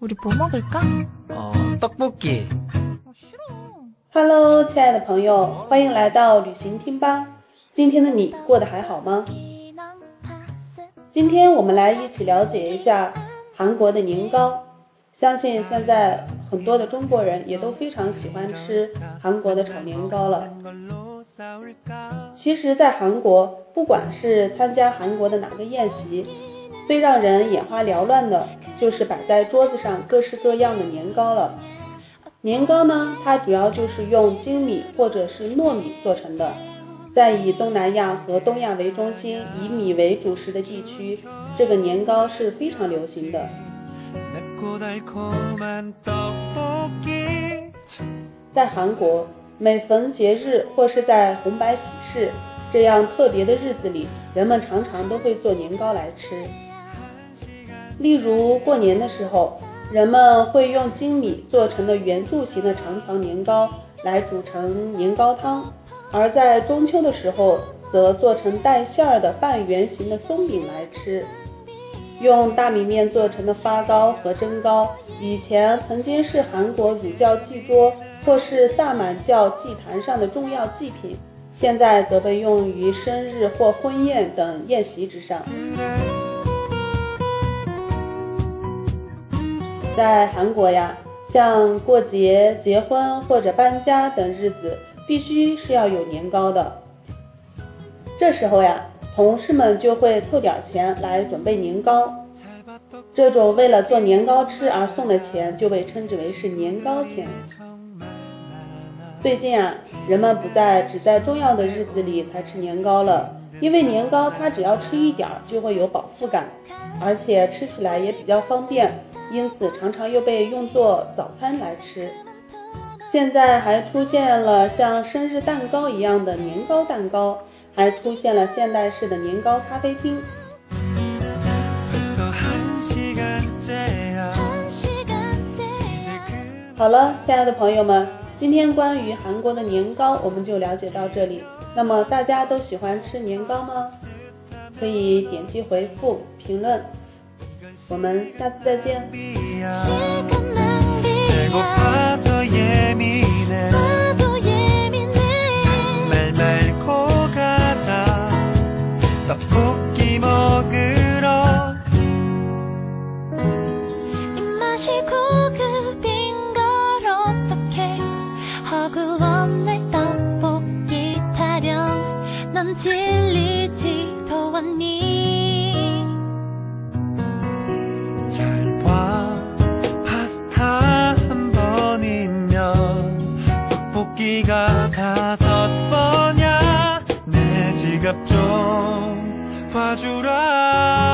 우리 뭐 먹을까? 어, 떡볶이. 아, 싫어. Hello，亲爱的朋友，欢迎来到旅行听吧。今天的你过得还好吗？今天我们来一起了解一下韩国的年糕。相信现在很多的中国人也都非常喜欢吃韩国的炒年糕了。其实，在韩国，不管是参加韩国的哪个宴席， 最让人眼花缭乱的就是摆在桌子上各式各样的年糕了。年糕呢，它主要就是用精米或者是糯米做成的。在以东南亚和东亚为中心、以米为主食的地区，这个年糕是非常流行的。在韩国，每逢节日或是在红白喜事这样特别的日子里，人们常常都会做年糕来吃。例如过年的时候，人们会用精米做成的圆柱形的长条年糕来煮成年糕汤；而在中秋的时候，则做成带馅儿的半圆形的松饼来吃。用大米面做成的发糕和蒸糕，以前曾经是韩国儒教祭桌或是萨满教祭坛上的重要祭品，现在则被用于生日或婚宴等宴席之上。在韩国呀，像过节、结婚或者搬家等日子，必须是要有年糕的。这时候呀。同事们就会凑点钱来准备年糕，这种为了做年糕吃而送的钱就被称之为是年糕钱。最近啊，人们不再只在重要的日子里才吃年糕了，因为年糕它只要吃一点儿就会有饱腹感，而且吃起来也比较方便，因此常常又被用作早餐来吃。现在还出现了像生日蛋糕一样的年糕蛋糕。还出现了现代式的年糕咖啡厅。好了，亲爱的朋友们，今天关于韩国的年糕我们就了解到这里。那么大家都喜欢吃年糕吗？可以点击回复评论。我们下次再见。should I?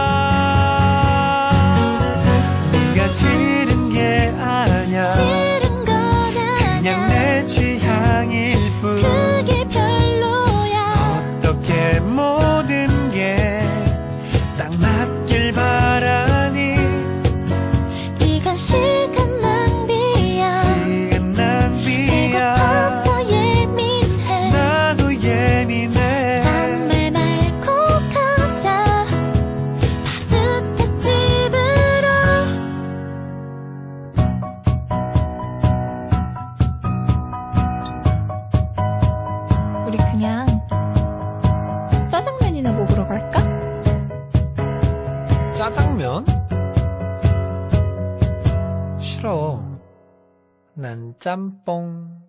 짬뽕